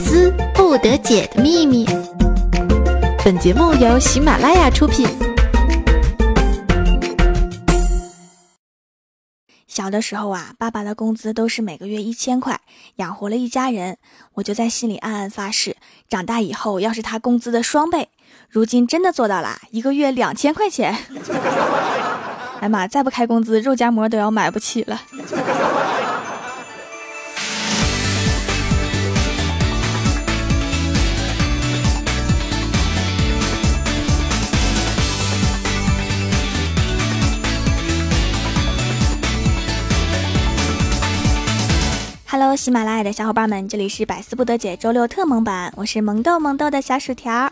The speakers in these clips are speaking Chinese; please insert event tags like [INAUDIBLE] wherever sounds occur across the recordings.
思不得解的秘密。本节目由喜马拉雅出品。小的时候啊，爸爸的工资都是每个月一千块，养活了一家人。我就在心里暗暗发誓，长大以后要是他工资的双倍。如今真的做到了，一个月两千块钱。[LAUGHS] 哎妈，再不开工资，肉夹馍都要买不起了。喜马拉雅的小伙伴们，这里是百思不得姐周六特萌版，我是萌豆萌豆的小薯条。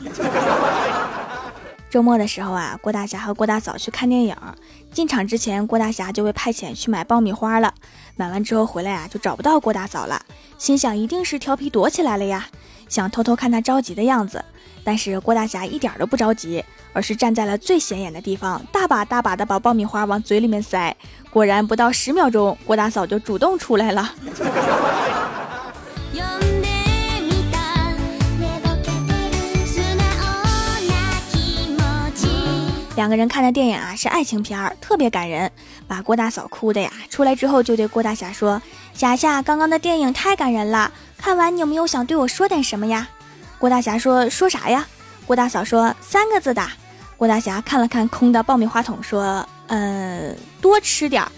周末的时候啊，郭大侠和郭大嫂去看电影，进场之前，郭大侠就被派遣去买爆米花了。买完之后回来啊，就找不到郭大嫂了，心想一定是调皮躲起来了呀，想偷偷看他着急的样子。但是郭大侠一点都不着急，而是站在了最显眼的地方，大把大把的把爆米花往嘴里面塞。果然不到十秒钟，郭大嫂就主动出来了。[LAUGHS] 两个人看的电影啊是爱情片儿，特别感人，把郭大嫂哭的呀。出来之后就对郭大侠说：“侠侠，刚刚的电影太感人了，看完你有没有想对我说点什么呀？”郭大侠说：“说啥呀？”郭大嫂说：“三个字的。”郭大侠看了看空的爆米花桶，说。嗯，多吃点儿。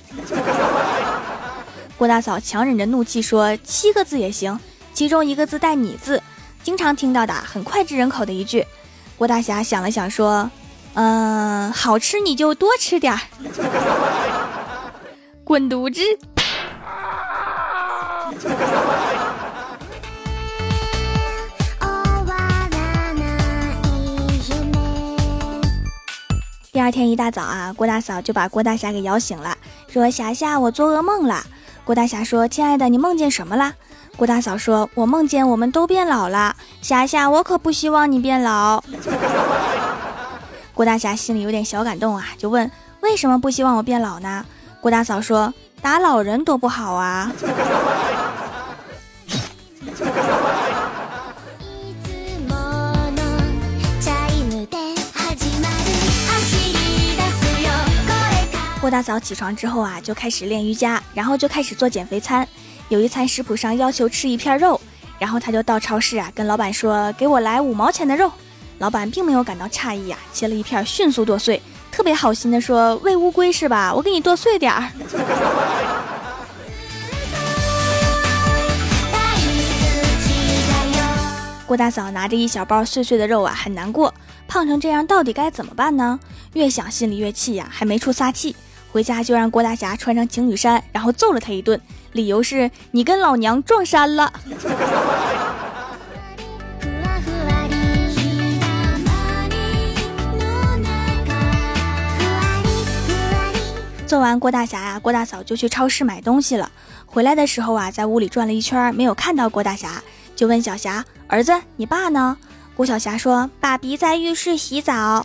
郭大嫂强忍着怒气说：“七个字也行，其中一个字带你字，经常听到的，很脍炙人口的一句。”郭大侠想了想说：“嗯，好吃你就多吃点儿。[LAUGHS] ”滚犊子！[LAUGHS] 第二天一大早啊，郭大嫂就把郭大侠给摇醒了，说：“霞霞，我做噩梦了。”郭大侠说：“亲爱的，你梦见什么了？”郭大嫂说：“我梦见我们都变老了。”霞霞，我可不希望你变老。[LAUGHS] 郭大侠心里有点小感动啊，就问：“为什么不希望我变老呢？”郭大嫂说：“打老人多不好啊。”郭大嫂起床之后啊，就开始练瑜伽，然后就开始做减肥餐。有一餐食谱上要求吃一片肉，然后她就到超市啊，跟老板说：“给我来五毛钱的肉。”老板并没有感到诧异啊，切了一片，迅速剁碎，特别好心的说：“喂乌龟是吧？我给你剁碎点儿。[LAUGHS] ”郭大嫂拿着一小包碎碎的肉啊，很难过，胖成这样到底该怎么办呢？越想心里越气呀，还没处撒气。回家就让郭大侠穿上情侣衫，然后揍了他一顿，理由是你跟老娘撞衫了。[LAUGHS] 做完郭大侠呀，郭大嫂就去超市买东西了。回来的时候啊，在屋里转了一圈，没有看到郭大侠，就问小霞：“儿子，你爸呢？”郭小霞说：“爸比在浴室洗澡。”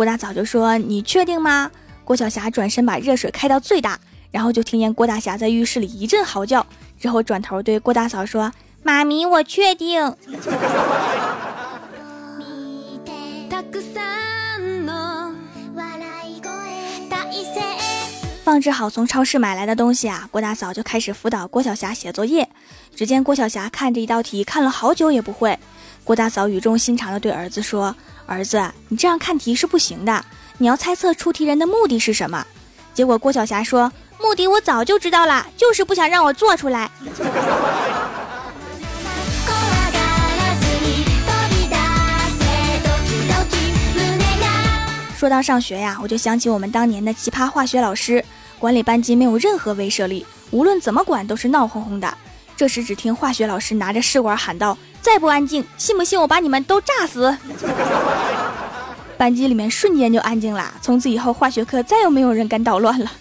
郭大嫂就说：“你确定吗？”郭晓霞转身把热水开到最大，然后就听见郭大侠在浴室里一阵嚎叫，之后转头对郭大嫂说：“妈咪，我确定。[LAUGHS] ”放置好从超市买来的东西啊，郭大嫂就开始辅导郭晓霞写作业。只见郭晓霞看着一道题，看了好久也不会。郭大嫂语重心长地对儿子说。儿子，你这样看题是不行的。你要猜测出题人的目的是什么。结果郭晓霞说：“目的我早就知道了，就是不想让我做出来。[LAUGHS] ”说到上学呀，我就想起我们当年的奇葩化学老师，管理班级没有任何威慑力，无论怎么管都是闹哄哄的。这时，只听化学老师拿着试管喊道。再不安静，信不信我把你们都炸死？[LAUGHS] 班级里面瞬间就安静了。从此以后，化学课再也没有人敢捣乱了。[LAUGHS]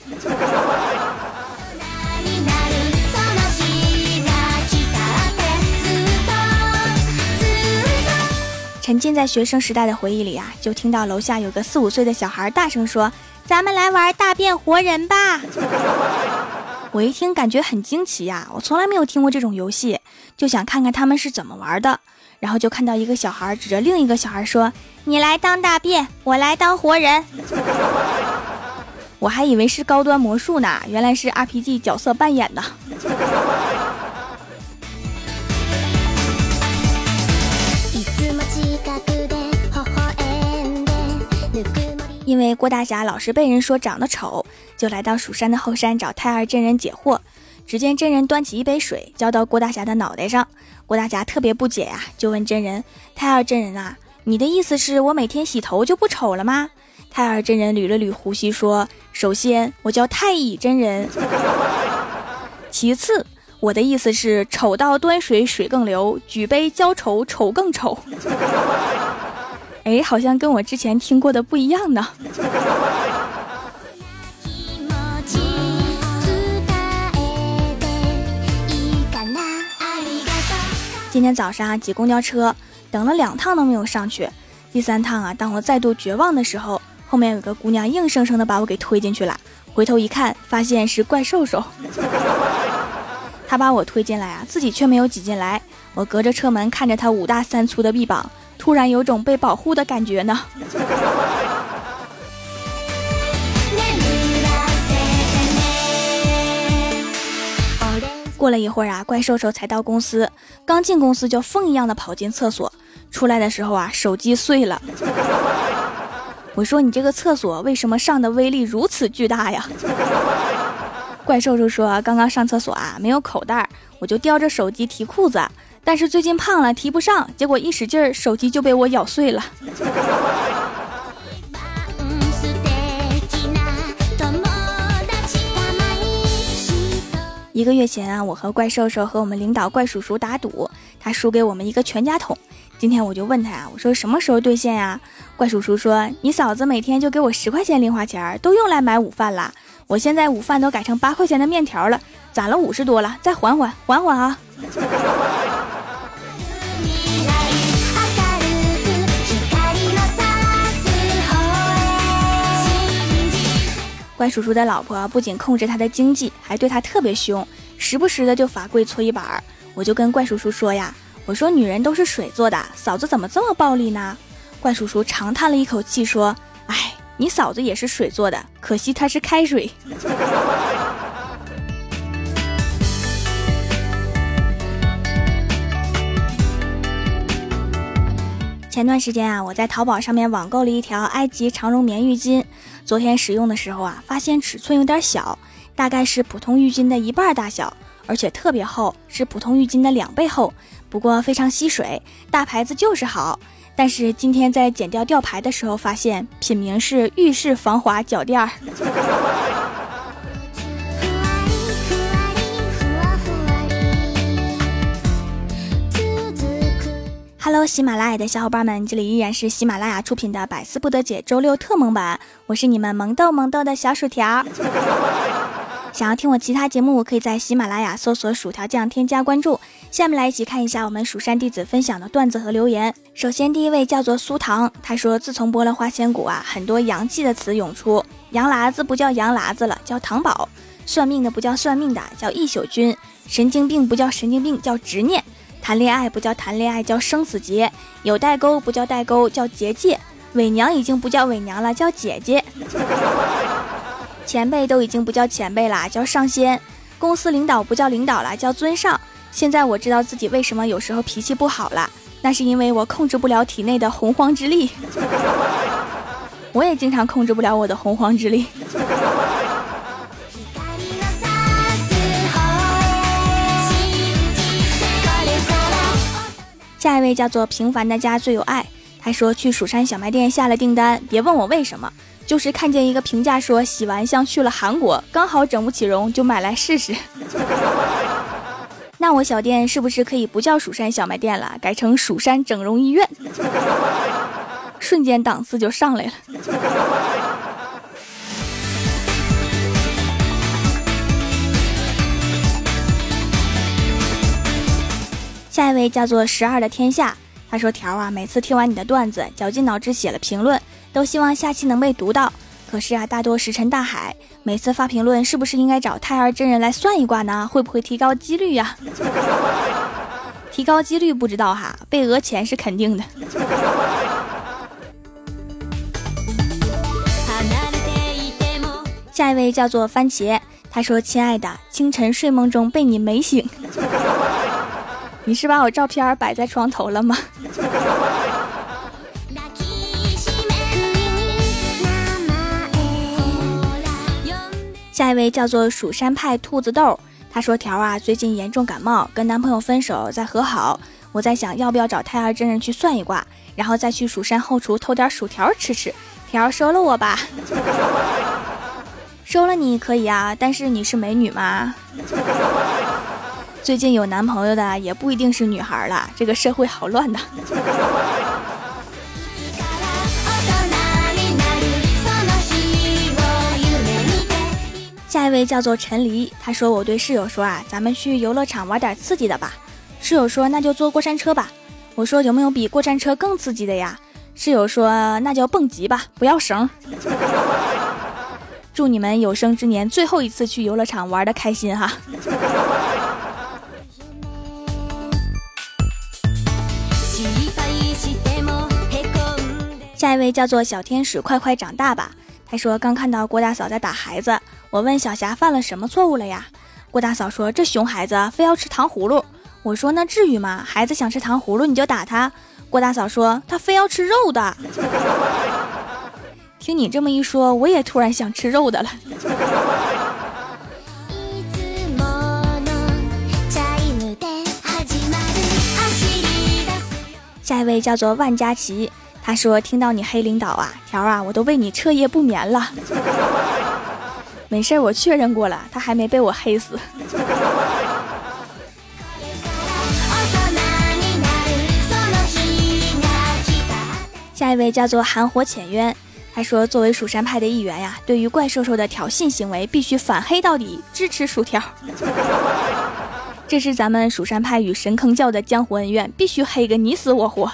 沉浸在学生时代的回忆里啊，就听到楼下有个四五岁的小孩大声说：“咱们来玩大变活人吧！” [LAUGHS] 我一听感觉很惊奇呀，我从来没有听过这种游戏，就想看看他们是怎么玩的。然后就看到一个小孩指着另一个小孩说：“你来当大便，我来当活人。[LAUGHS] ”我还以为是高端魔术呢，原来是 RPG 角色扮演的。因为郭大侠老是被人说长得丑，就来到蜀山的后山找太二真人解惑。只见真人端起一杯水浇到郭大侠的脑袋上，郭大侠特别不解呀，就问真人：“太二真人啊，你的意思是我每天洗头就不丑了吗？”太二真人捋了捋胡须说：“首先，我叫太乙真人；其次，我的意思是丑到端水水更流，举杯浇愁愁更丑。”哎，好像跟我之前听过的不一样呢。今天早上挤公交车，等了两趟都没有上去。第三趟啊，当我再度绝望的时候，后面有个姑娘硬生生的把我给推进去了。回头一看，发现是怪兽兽。他把我推进来啊，自己却没有挤进来。我隔着车门看着他五大三粗的臂膀。突然有种被保护的感觉呢。过了一会儿啊，怪兽兽才到公司，刚进公司就疯一样的跑进厕所，出来的时候啊，手机碎了。我说你这个厕所为什么上的威力如此巨大呀？怪兽兽说刚刚上厕所啊，没有口袋，我就叼着手机提裤子。但是最近胖了，提不上，结果一使劲儿，手机就被我咬碎了。一个月前啊，我和怪兽兽和我们领导怪叔叔打赌，他输给我们一个全家桶。今天我就问他呀，我说什么时候兑现呀？怪叔叔说，你嫂子每天就给我十块钱零花钱，都用来买午饭了。我现在午饭都改成八块钱的面条了，攒了五十多了，再缓缓，缓缓啊。怪叔叔的老婆不仅控制他的经济，还对他特别凶，时不时的就罚跪搓衣板儿。我就跟怪叔叔说呀：“我说女人都是水做的，嫂子怎么这么暴力呢？”怪叔叔长叹了一口气说：“哎，你嫂子也是水做的，可惜她是开水。” [LAUGHS] 前段时间啊，我在淘宝上面网购了一条埃及长绒棉浴巾。昨天使用的时候啊，发现尺寸有点小，大概是普通浴巾的一半大小，而且特别厚，是普通浴巾的两倍厚。不过非常吸水，大牌子就是好。但是今天在剪掉吊牌的时候，发现品名是浴室防滑脚垫儿。Hello，喜马拉雅的小伙伴们，这里依然是喜马拉雅出品的《百思不得解》周六特萌版，我是你们萌豆萌豆的小薯条。想要听我其他节目，可以在喜马拉雅搜索“薯条酱”添加关注。下面来一起看一下我们蜀山弟子分享的段子和留言。首先，第一位叫做苏糖，他说：“自从播了花千骨啊，很多洋气的词涌出，洋喇子不叫洋喇子了，叫糖宝；算命的不叫算命的，叫一宿君；神经病不叫神经病，叫执念。”谈恋爱不叫谈恋爱，叫生死劫；有代沟不叫代沟，叫结界。伪娘已经不叫伪娘了，叫姐姐。前辈都已经不叫前辈了，叫上仙。公司领导不叫领导了，叫尊上。现在我知道自己为什么有时候脾气不好了，那是因为我控制不了体内的洪荒之力。我也经常控制不了我的洪荒之力。下一位叫做平凡的家最有爱，他说去蜀山小卖店下了订单，别问我为什么，就是看见一个评价说洗完像去了韩国，刚好整不起容，就买来试试。[LAUGHS] 那我小店是不是可以不叫蜀山小卖店了，改成蜀山整容医院？[LAUGHS] 瞬间档次就上来了。下一位叫做十二的天下，他说：“条啊，每次听完你的段子，绞尽脑汁写了评论，都希望下期能被读到。可是啊，大多石沉大海。每次发评论，是不是应该找胎儿真人来算一卦呢？会不会提高几率呀？[LAUGHS] 提高几率不知道哈，被讹钱是肯定的。[LAUGHS] 下一位叫做番茄，他说：“亲爱的，清晨睡梦中被你美醒，你是把我照片摆在床头了吗？” [LAUGHS] 下一位叫做蜀山派兔子豆，他说：“条啊，最近严重感冒，跟男朋友分手，再和好。我在想要不要找太儿真人去算一卦，然后再去蜀山后厨偷点薯条吃吃。条收了我吧，[LAUGHS] 收了你可以啊，但是你是美女吗？最近有男朋友的也不一定是女孩了，这个社会好乱的。”下一位叫做陈黎，他说我对室友说啊，咱们去游乐场玩点刺激的吧。室友说那就坐过山车吧。我说有没有比过山车更刺激的呀？室友说那叫蹦极吧，不要绳。祝你们有生之年最后一次去游乐场玩的开心哈。下一位叫做小天使，快快长大吧。他说刚看到郭大嫂在打孩子。我问小霞犯了什么错误了呀？郭大嫂说：“这熊孩子非要吃糖葫芦。”我说：“那至于吗？孩子想吃糖葫芦你就打他。”郭大嫂说：“他非要吃肉的。[LAUGHS] ”听你这么一说，我也突然想吃肉的了。下一位叫做万佳琪，他说：“听到你黑领导啊，条啊，我都为你彻夜不眠了。[LAUGHS] ”没事我确认过了，他还没被我黑死。下一位叫做寒火浅渊，他说：“作为蜀山派的一员呀，对于怪兽兽的挑衅行为，必须反黑到底，支持薯条。[LAUGHS] 这是咱们蜀山派与神坑教的江湖恩怨，必须黑个你死我活。”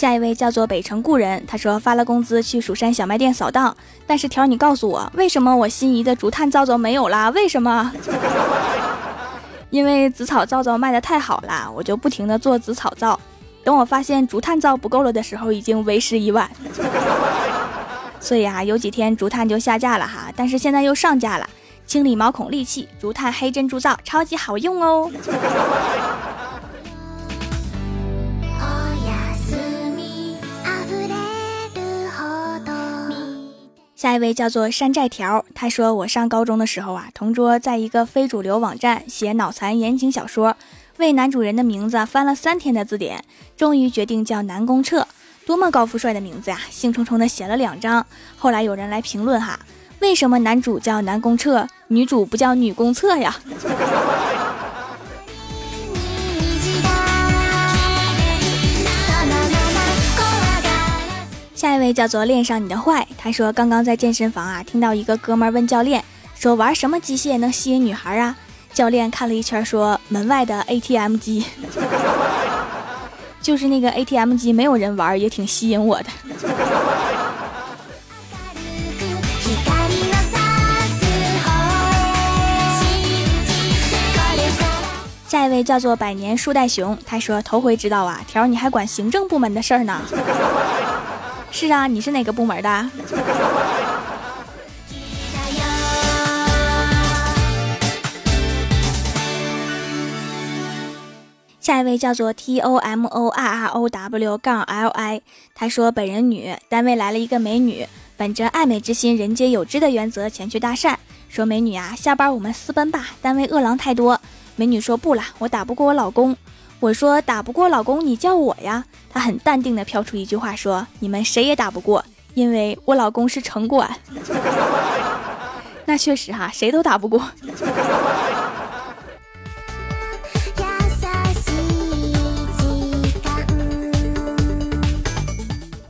下一位叫做北城故人，他说发了工资去蜀山小卖店扫荡，但是条你告诉我，为什么我心仪的竹炭皂皂没有啦？为什么？因为紫草皂皂卖的太好了，我就不停的做紫草皂，等我发现竹炭皂不够了的时候，已经为时已晚。[LAUGHS] 所以啊，有几天竹炭就下架了哈，但是现在又上架了，清理毛孔利器竹炭黑珍珠皂，超级好用哦。下一位叫做山寨条，他说我上高中的时候啊，同桌在一个非主流网站写脑残言情小说，为男主人的名字翻了三天的字典，终于决定叫南宫彻，多么高富帅的名字呀！兴冲冲的写了两张。后来有人来评论哈，为什么男主叫南宫彻，女主不叫女公厕呀？下一位叫做恋上你的坏，他说刚刚在健身房啊，听到一个哥们问教练说玩什么机械能吸引女孩啊？教练看了一圈说门外的 ATM 机，就是那个 ATM 机没有人玩也挺吸引我的。下一位叫做百年树袋熊，他说头回知道啊，条你还管行政部门的事儿呢。是啊，你是哪个部门的？下一位叫做 T O M O R R O W 杠 L I，他说本人女，单位来了一个美女，本着爱美之心、人皆有之的原则前去搭讪，说美女啊，下班我们私奔吧，单位饿狼太多。美女说不了，我打不过我老公。我说打不过老公，你叫我呀。他很淡定的飘出一句话说：“你们谁也打不过，因为我老公是城管。[LAUGHS] ”那确实哈，谁都打不过。[LAUGHS]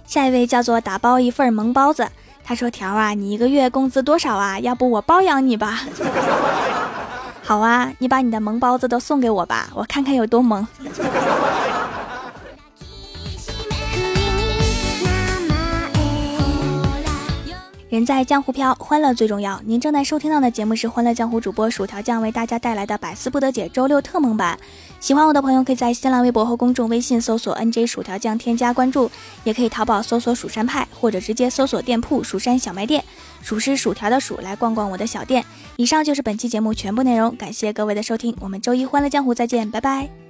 下一位叫做打包一份萌包子，他说：“条啊，你一个月工资多少啊？要不我包养你吧。” [LAUGHS] 好啊，你把你的萌包子都送给我吧，我看看有多萌。人在江湖飘，欢乐最重要。您正在收听到的节目是《欢乐江湖》主播薯条酱为大家带来的百思不得解周六特蒙版。喜欢我的朋友可以在新浪微博和公众微信搜索 “nj 薯条酱”添加关注，也可以淘宝搜索“蜀山派”或者直接搜索店铺“蜀山小卖店”，数是薯条的数，来逛逛我的小店。以上就是本期节目全部内容，感谢各位的收听，我们周一《欢乐江湖》再见，拜拜。